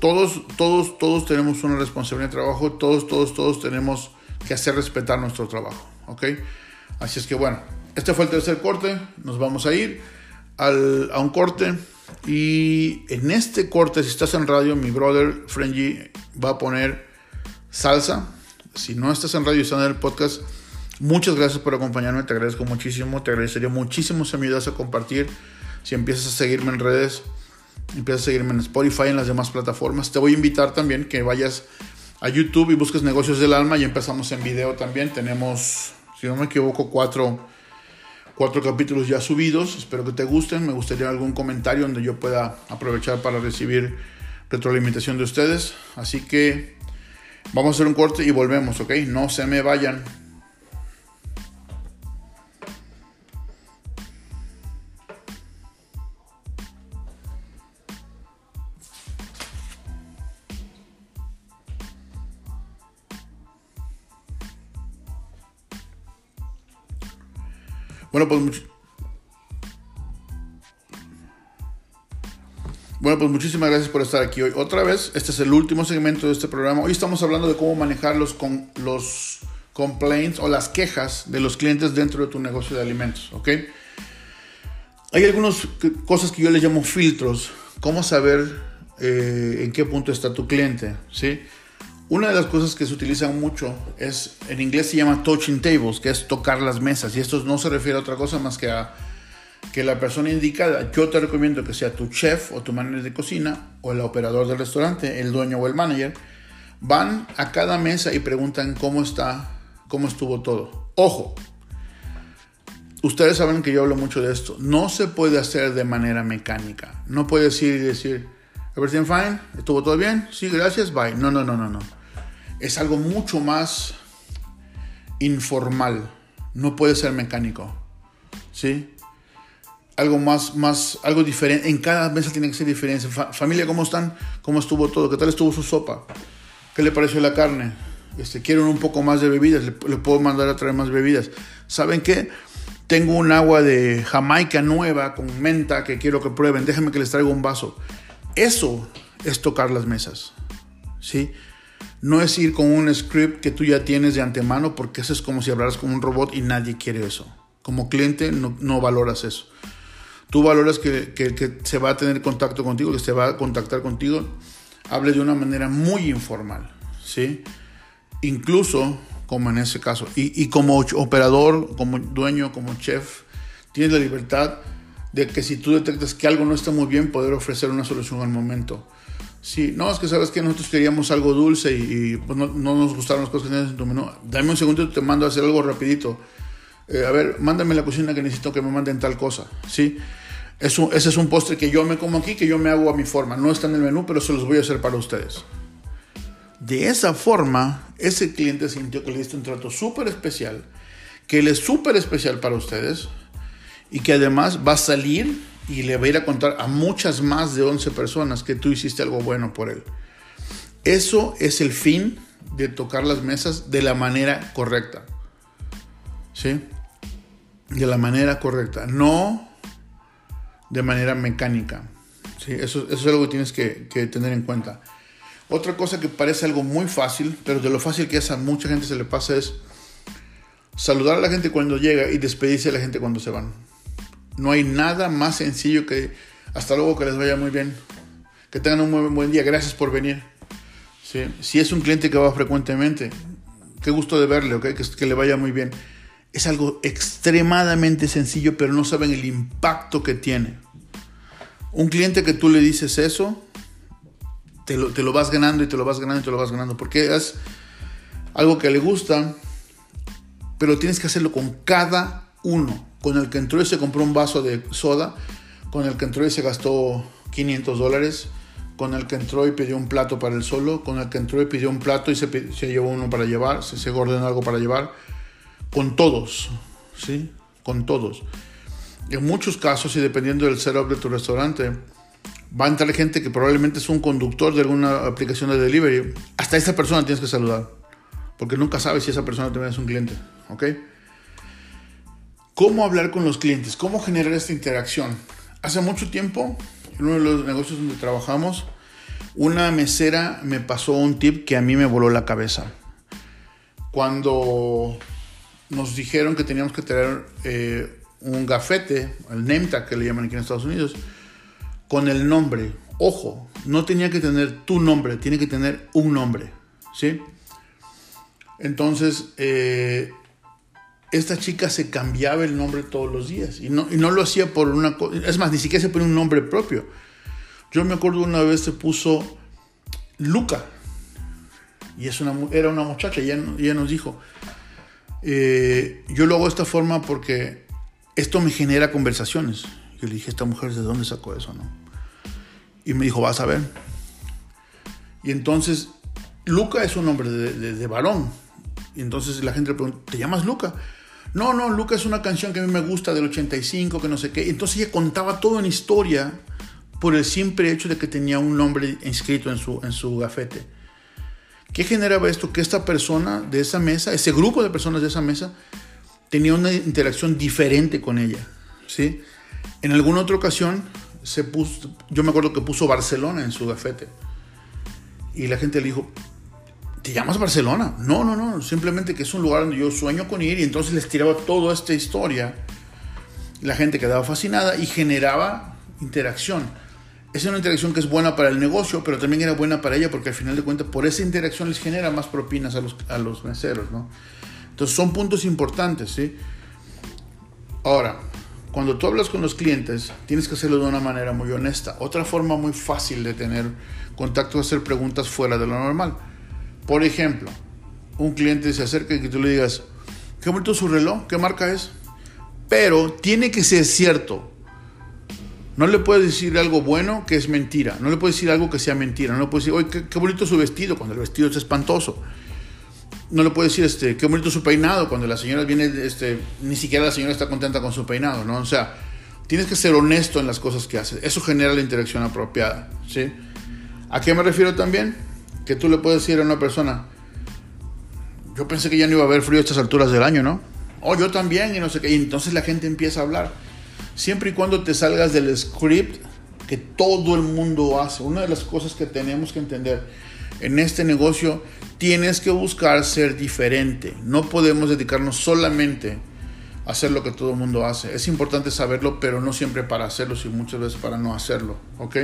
Todos, todos, todos tenemos una responsabilidad de trabajo, todos, todos, todos tenemos que hacer respetar nuestro trabajo. ¿ok? Así es que bueno, este fue el tercer corte, nos vamos a ir al, a un corte. Y en este corte, si estás en radio, mi brother Frenji va a poner salsa. Si no estás en radio y estás en el podcast, muchas gracias por acompañarme. Te agradezco muchísimo. Te agradecería muchísimo si me ayudas a compartir. Si empiezas a seguirme en redes, empiezas a seguirme en Spotify, en las demás plataformas. Te voy a invitar también que vayas a YouTube y busques Negocios del Alma y empezamos en video también. Tenemos, si no me equivoco, cuatro cuatro capítulos ya subidos. Espero que te gusten. Me gustaría algún comentario donde yo pueda aprovechar para recibir retroalimentación de ustedes. Así que vamos a hacer un corte y volvemos, ¿ok? No se me vayan. Bueno, pues Bueno, pues muchísimas gracias por estar aquí hoy. Otra vez, este es el último segmento de este programa. Hoy estamos hablando de cómo manejar los, con, los complaints o las quejas de los clientes dentro de tu negocio de alimentos. Hay algunas cosas que yo les llamo filtros. ¿Cómo saber eh, en qué punto está tu cliente? ¿sí? Una de las cosas que se utilizan mucho es, en inglés se llama touching tables, que es tocar las mesas. Y esto no se refiere a otra cosa más que a que la persona indicada, yo te recomiendo que sea tu chef o tu manager de cocina o el operador del restaurante, el dueño o el manager, van a cada mesa y preguntan cómo está, cómo estuvo todo. Ojo, ustedes saben que yo hablo mucho de esto. No se puede hacer de manera mecánica. No puedes ir y decir, everything fine, estuvo todo bien, sí, gracias, bye. No, no, no, no, no. Es algo mucho más informal. No puede ser mecánico. ¿Sí? algo más, más, algo diferente. En cada mesa tiene que ser diferente. familia, ¿cómo están? ¿Cómo estuvo todo? ¿Qué tal estuvo su sopa? ¿Qué le pareció la carne? Este, quieren un poco más de bebidas, le, puedo mandar a traer más bebidas. ¿Saben qué? Tengo un agua de Jamaica nueva con menta que quiero que prueben. Déjenme que les traiga un vaso. Eso es tocar las mesas. ¿Sí? No es ir con un script que tú ya tienes de antemano porque eso es como si hablaras con un robot y nadie quiere eso. Como cliente no, valoras eso tú valoras que, que, se va a tener contacto contigo, que se va a contactar contigo, hable de una manera muy informal, ¿sí? Incluso como en ese caso. Y, como operador, como dueño, como chef, tienes la libertad de que si tú detectas que algo no está muy bien, poder ofrecer una solución al momento. Sí, no, es que sabes que nosotros queríamos algo dulce y, pues no, no, nos gustaron las cosas que tienes en tu menú. Dame un segundo te mando a hacer algo rapidito. Eh, a ver, mándame la cocina que necesito que me manden tal cosa. ¿sí? ese es un postre que yo me como aquí, que yo me hago a mi forma. No está en el menú, pero se los voy a hacer para ustedes. De esa forma, ese cliente sintió que le diste un trato súper especial, que él es súper especial para ustedes y que además va a salir y le va a ir a contar a muchas más de 11 personas que tú hiciste algo bueno por él. Eso es el fin de tocar las mesas de la manera correcta. ¿Sí? De la manera correcta. No de manera mecánica. ¿sí? Eso, es algo que tienes que, que, tener en cuenta. Otra cosa que parece algo muy fácil, pero de lo fácil que es a mucha gente se le pasa es saludar a la gente cuando llega y despedirse a la gente cuando se van. No hay nada más sencillo que hasta luego que les vaya muy bien. Que tengan un buen día. Gracias por venir. ¿Sí? Si es un cliente que va frecuentemente, qué gusto de verle, que, que le vaya muy bien es algo extremadamente sencillo, pero no saben el impacto que tiene. Un cliente que tú le dices eso, te lo, vas ganando y te lo vas ganando y te lo vas ganando, porque es algo que le gusta, pero tienes que hacerlo con cada uno. Con el que entró y se compró un vaso de soda, con el que entró y se gastó 500 dólares, con el que entró y pidió un plato para el solo, con el que entró y pidió un plato y se, se llevó uno para llevar, se, se ordenó algo para llevar con todos, ¿sí? Con todos. En muchos casos, y dependiendo del setup de tu restaurante, va a entrar gente que probablemente es un conductor de alguna aplicación de delivery. Hasta esa persona tienes que saludar, porque nunca sabes si esa persona también es un cliente, ¿ok? ¿Cómo hablar con los clientes? ¿Cómo generar esta interacción? Hace mucho tiempo, en uno de los negocios donde trabajamos, una mesera me pasó un tip que a mí me voló la cabeza. Cuando nos dijeron que teníamos que tener eh, un gafete, el name que le llaman aquí en Estados Unidos, con el nombre. Ojo, no tenía que tener tu nombre, tiene que tener un nombre, ¿sí? Entonces, eh, esta chica se cambiaba el nombre todos los días y no, y no lo hacía por una cosa, es más, ni siquiera se ponía un nombre propio. Yo me acuerdo una vez se puso Luca y es una, era una muchacha y ella nos dijo, eh, yo lo hago de esta forma porque esto me genera conversaciones. Yo le dije, esta mujer, ¿de dónde sacó eso? No? Y me dijo, vas a ver. Y entonces, Luca es un nombre de, varón. Y entonces la gente le pregunta, ¿te llamas Luca? No, no, Luca es una canción que a mí me gusta del 85, que no sé qué. Entonces ella contaba todo en historia por el simple hecho de que tenía un nombre inscrito en su, en su gafete. ¿Qué generaba esto? Que esta persona de esa mesa, ese grupo de personas de esa mesa, tenía una interacción diferente con ella, ¿sí? En alguna otra ocasión, se puso, yo me acuerdo que puso Barcelona en su gafete. Y la gente le dijo, ¿te llamas Barcelona? No, no, no, simplemente que es un lugar donde yo sueño con ir y entonces les tiraba toda esta historia. La gente quedaba fascinada y generaba interacción. Es una interacción que es buena para el negocio, pero también era buena para ella porque al final de cuentas por esa interacción les genera más propinas a los, a los meseros, ¿no? Entonces son puntos importantes, ¿sí? Ahora, cuando tú hablas con los clientes, tienes que hacerlo de una manera muy honesta. Otra forma muy fácil de tener contacto es hacer preguntas fuera de lo normal. Por ejemplo, un cliente se acerca y que tú le digas, qué bonito su reloj, qué marca es. Pero tiene que ser cierto. No le puedes decir algo bueno que es mentira. No le puedes decir algo que sea mentira. No le puedes decir, oye, qué, qué bonito su vestido, cuando el vestido es espantoso no le puedo decir, este, qué bonito su peinado, cuando la señora viene, este, ni siquiera la señora está contenta con su peinado, ¿no? O sea, tienes que ser honesto en las cosas que haces. Eso genera la interacción apropiada, ¿sí? ¿A qué me refiero también? Que tú le puedes decir a una persona, yo pensé que ya no iba a haber frío a estas alturas del año, ¿no? Oh, yo también, y no sé qué. Y entonces la gente empieza a hablar. Siempre y cuando te salgas del script que todo el mundo hace. Una de las cosas que tenemos que entender en este negocio tienes que buscar ser diferente. No podemos dedicarnos solamente a hacer lo que todo el mundo hace. Es importante saberlo, pero no siempre para hacerlo, sino muchas veces para no hacerlo. ¿Ok?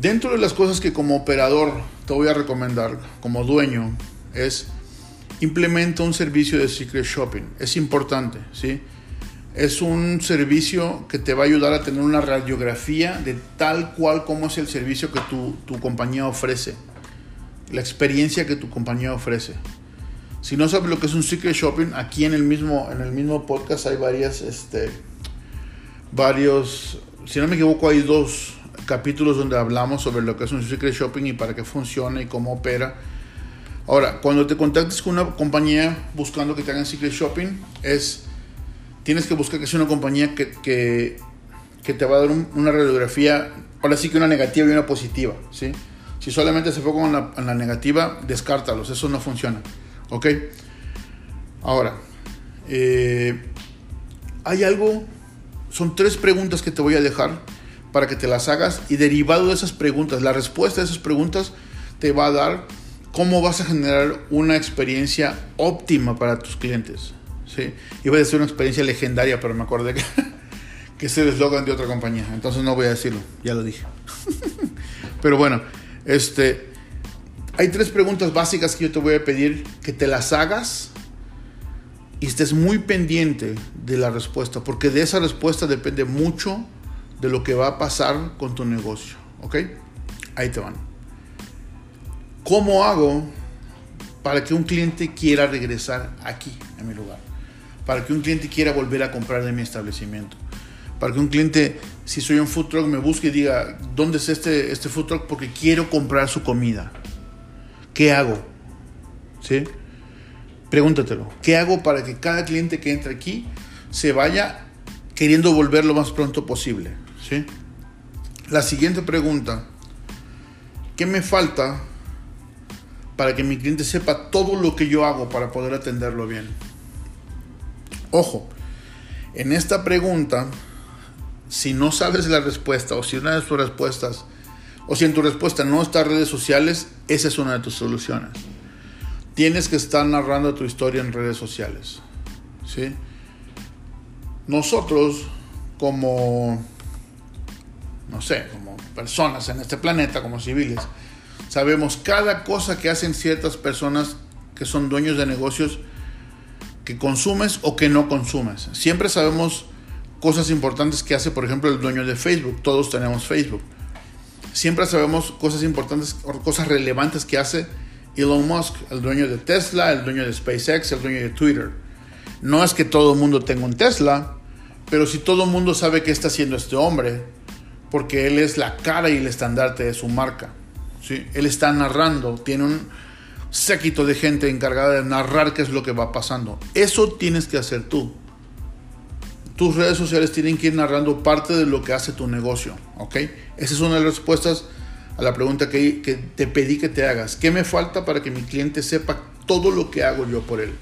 Dentro de las cosas que como operador te voy a recomendar, como dueño, es implementa un servicio de secret shopping. Es importante, ¿sí? Es un servicio que te va a ayudar a tener una radiografía de tal cual como es el servicio que tu, tu compañía ofrece la experiencia que tu compañía ofrece. Si no sabes lo que es un secret shopping, aquí en el mismo, en el mismo podcast hay varias, este, varios, si no me equivoco, hay dos capítulos donde hablamos sobre lo que es un secret shopping y para qué funciona y cómo opera. Ahora, cuando te contactes con una compañía buscando que te hagan secret shopping, es, tienes que buscar que sea una compañía que, que, que te va a dar una radiografía, ahora sí que una negativa y una positiva, ¿sí? Si solamente se fue en la, la negativa, descártalos, eso no funciona. ¿Ok? Ahora, eh, hay algo, son tres preguntas que te voy a dejar para que te las hagas y derivado de esas preguntas, la respuesta a esas preguntas te va a dar cómo vas a generar una experiencia óptima para tus clientes. ¿sí? Iba a decir una experiencia legendaria, pero me acordé que, que es de otra compañía, entonces no voy a decirlo, ya lo dije. pero bueno, este, hay tres preguntas básicas que yo te voy a pedir que te las hagas y estés muy pendiente de la respuesta, porque de esa respuesta depende mucho de lo que va a pasar con tu negocio. ¿Ok? Ahí te van. ¿Cómo hago para que un cliente quiera regresar aquí, en mi lugar? Para que un cliente quiera volver a comprar de mi establecimiento para que un cliente, si soy un food truck, me busque y diga, ¿dónde es este, este food truck? Porque quiero comprar su comida. ¿Qué hago? ¿Sí? Pregúntatelo. ¿Qué hago para que cada cliente que entre aquí se vaya queriendo volver lo más pronto posible? La siguiente pregunta. ¿Qué me falta para que mi cliente sepa todo lo que yo hago para poder atenderlo bien? Ojo, en esta pregunta si no sabes la respuesta o si una de tus respuestas o si en tu respuesta no está redes sociales, esa es una de tus soluciones. Tienes que estar narrando tu historia en redes sociales. ¿sí? Nosotros como, no sé, como personas en este planeta, como civiles, sabemos cada cosa que hacen ciertas personas que son dueños de negocios que consumes o que no consumes. Siempre sabemos cosas importantes que hace, por ejemplo, el dueño de Facebook. Todos tenemos Facebook. Siempre sabemos cosas importantes o cosas relevantes que hace Elon Musk, el dueño de Tesla, el dueño de SpaceX, el dueño de Twitter. No es que todo el mundo tenga un Tesla, pero si todo el mundo sabe qué está haciendo este hombre, porque él es la cara y el estandarte de su marca. ¿sí? Él está narrando, tiene un séquito de gente encargada de narrar qué es lo que va pasando. Eso tienes que hacer tú tus redes sociales tienen que ir narrando parte de lo que hace tu negocio, ¿ok? Esa es una de las respuestas a la pregunta que, que, te pedí que te hagas. ¿Qué me falta para que mi cliente sepa todo lo que hago yo por él?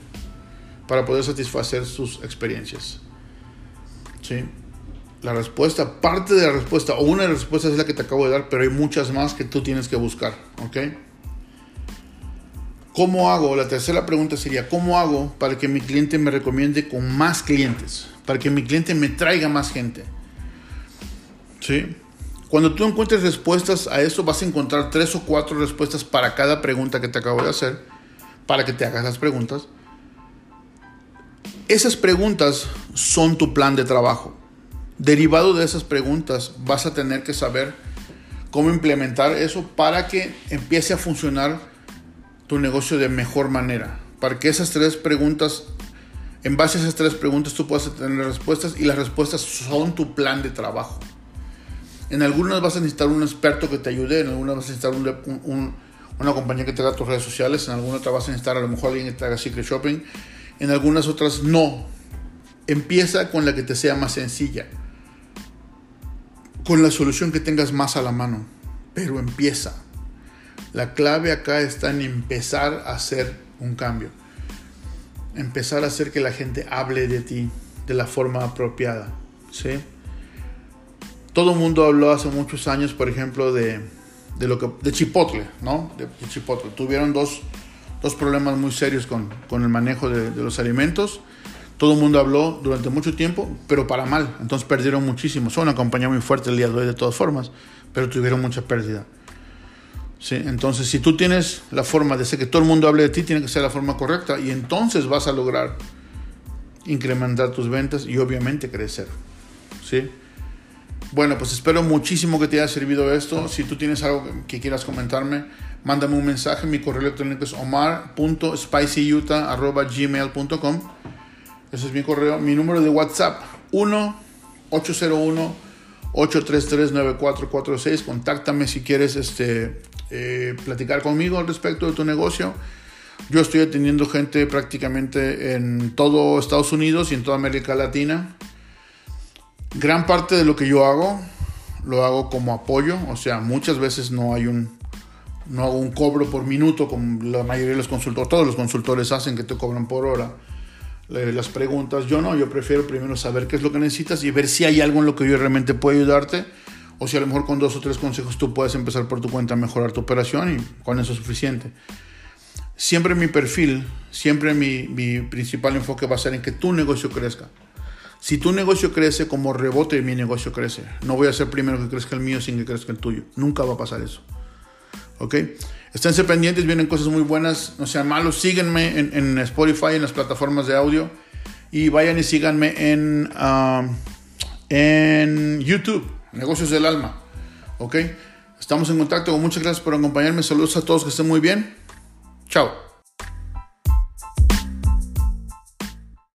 para poder satisfacer sus experiencias. ¿Sí? La respuesta, parte de la respuesta, o una de las respuestas es la que te acabo de dar, pero hay muchas más que tú tienes que buscar. ¿Ok? ¿Cómo hago? La tercera pregunta sería, ¿cómo hago para que mi cliente me recomiende con más clientes? Para que mi cliente me traiga más gente. ¿Sí? Cuando tú encuentres respuestas a eso, vas a encontrar tres o cuatro respuestas para cada pregunta que te acabo de hacer, para que te hagas las preguntas. Esas preguntas son tu plan de trabajo. Derivado de esas preguntas, vas a tener que saber cómo implementar eso para que empiece a funcionar tu negocio de mejor manera. Para que esas tres preguntas, en base a esas tres preguntas, tú puedas tener respuestas y las respuestas son tu plan de trabajo. En algunas vas a necesitar un experto que te ayude, en algunas vas a necesitar una compañía que te haga tus redes sociales, en algunas otras vas a necesitar a lo mejor alguien que te haga secret shopping, en algunas otras no. Empieza con la que te sea más sencilla, con la solución que tengas más a la mano, pero empieza. La clave acá está en empezar a hacer un cambio. Empezar a hacer que la gente hable de ti de la forma apropiada. ¿sí? Todo el mundo habló hace muchos años, por ejemplo, de, lo que, de Chipotle, ¿no? De, Chipotle. Tuvieron dos, problemas muy serios con, el manejo de, de, los alimentos. Todo el mundo habló durante mucho tiempo, pero para mal. Entonces perdieron muchísimo. Son una compañía muy fuerte el día de hoy de todas formas, pero tuvieron mucha pérdida. ¿sí? Entonces, si tú tienes la forma de hacer que todo el mundo hable de ti, tiene que ser la forma correcta y entonces vas a lograr incrementar tus ventas y obviamente crecer. ¿sí? Bueno, pues espero muchísimo que te haya servido esto. Si tú tienes algo que quieras comentarme, mándame un mensaje. Mi correo electrónico es omar.spicyutah.gmail.com Ese es mi correo. Mi número de WhatsApp 1 801 833 9446. Contáctame si quieres este, eh, platicar conmigo al respecto de tu negocio. Yo estoy atendiendo gente prácticamente en todo Estados Unidos y en toda América Latina. Gran parte de lo que yo hago lo hago como apoyo, o sea, muchas veces no hay un no hago un cobro por minuto como la mayoría de los consultores, todos los consultores hacen que te cobran por hora las preguntas. Yo no, yo prefiero primero saber qué es lo que necesitas y ver si hay algo en lo que yo realmente puedo ayudarte o si a lo mejor con dos o tres consejos tú puedes empezar por tu cuenta a mejorar tu operación y con eso es suficiente. Siempre mi perfil, siempre mi, mi principal enfoque va a ser en que tu negocio crezca. Si tu negocio crece como rebote, mi negocio crece. No voy a ser primero que crezca el mío sin que crezca el tuyo. Nunca va a pasar eso. ¿Ok? Esténse pendientes, vienen cosas muy buenas, no sean malos. Síguenme en, en Spotify, en las plataformas de audio. Y vayan y síganme en, ah, en YouTube. Negocios del Alma. ¿Ok? Estamos en contacto. Muchas gracias por acompañarme. Saludos a todos. Que estén muy bien. Chao.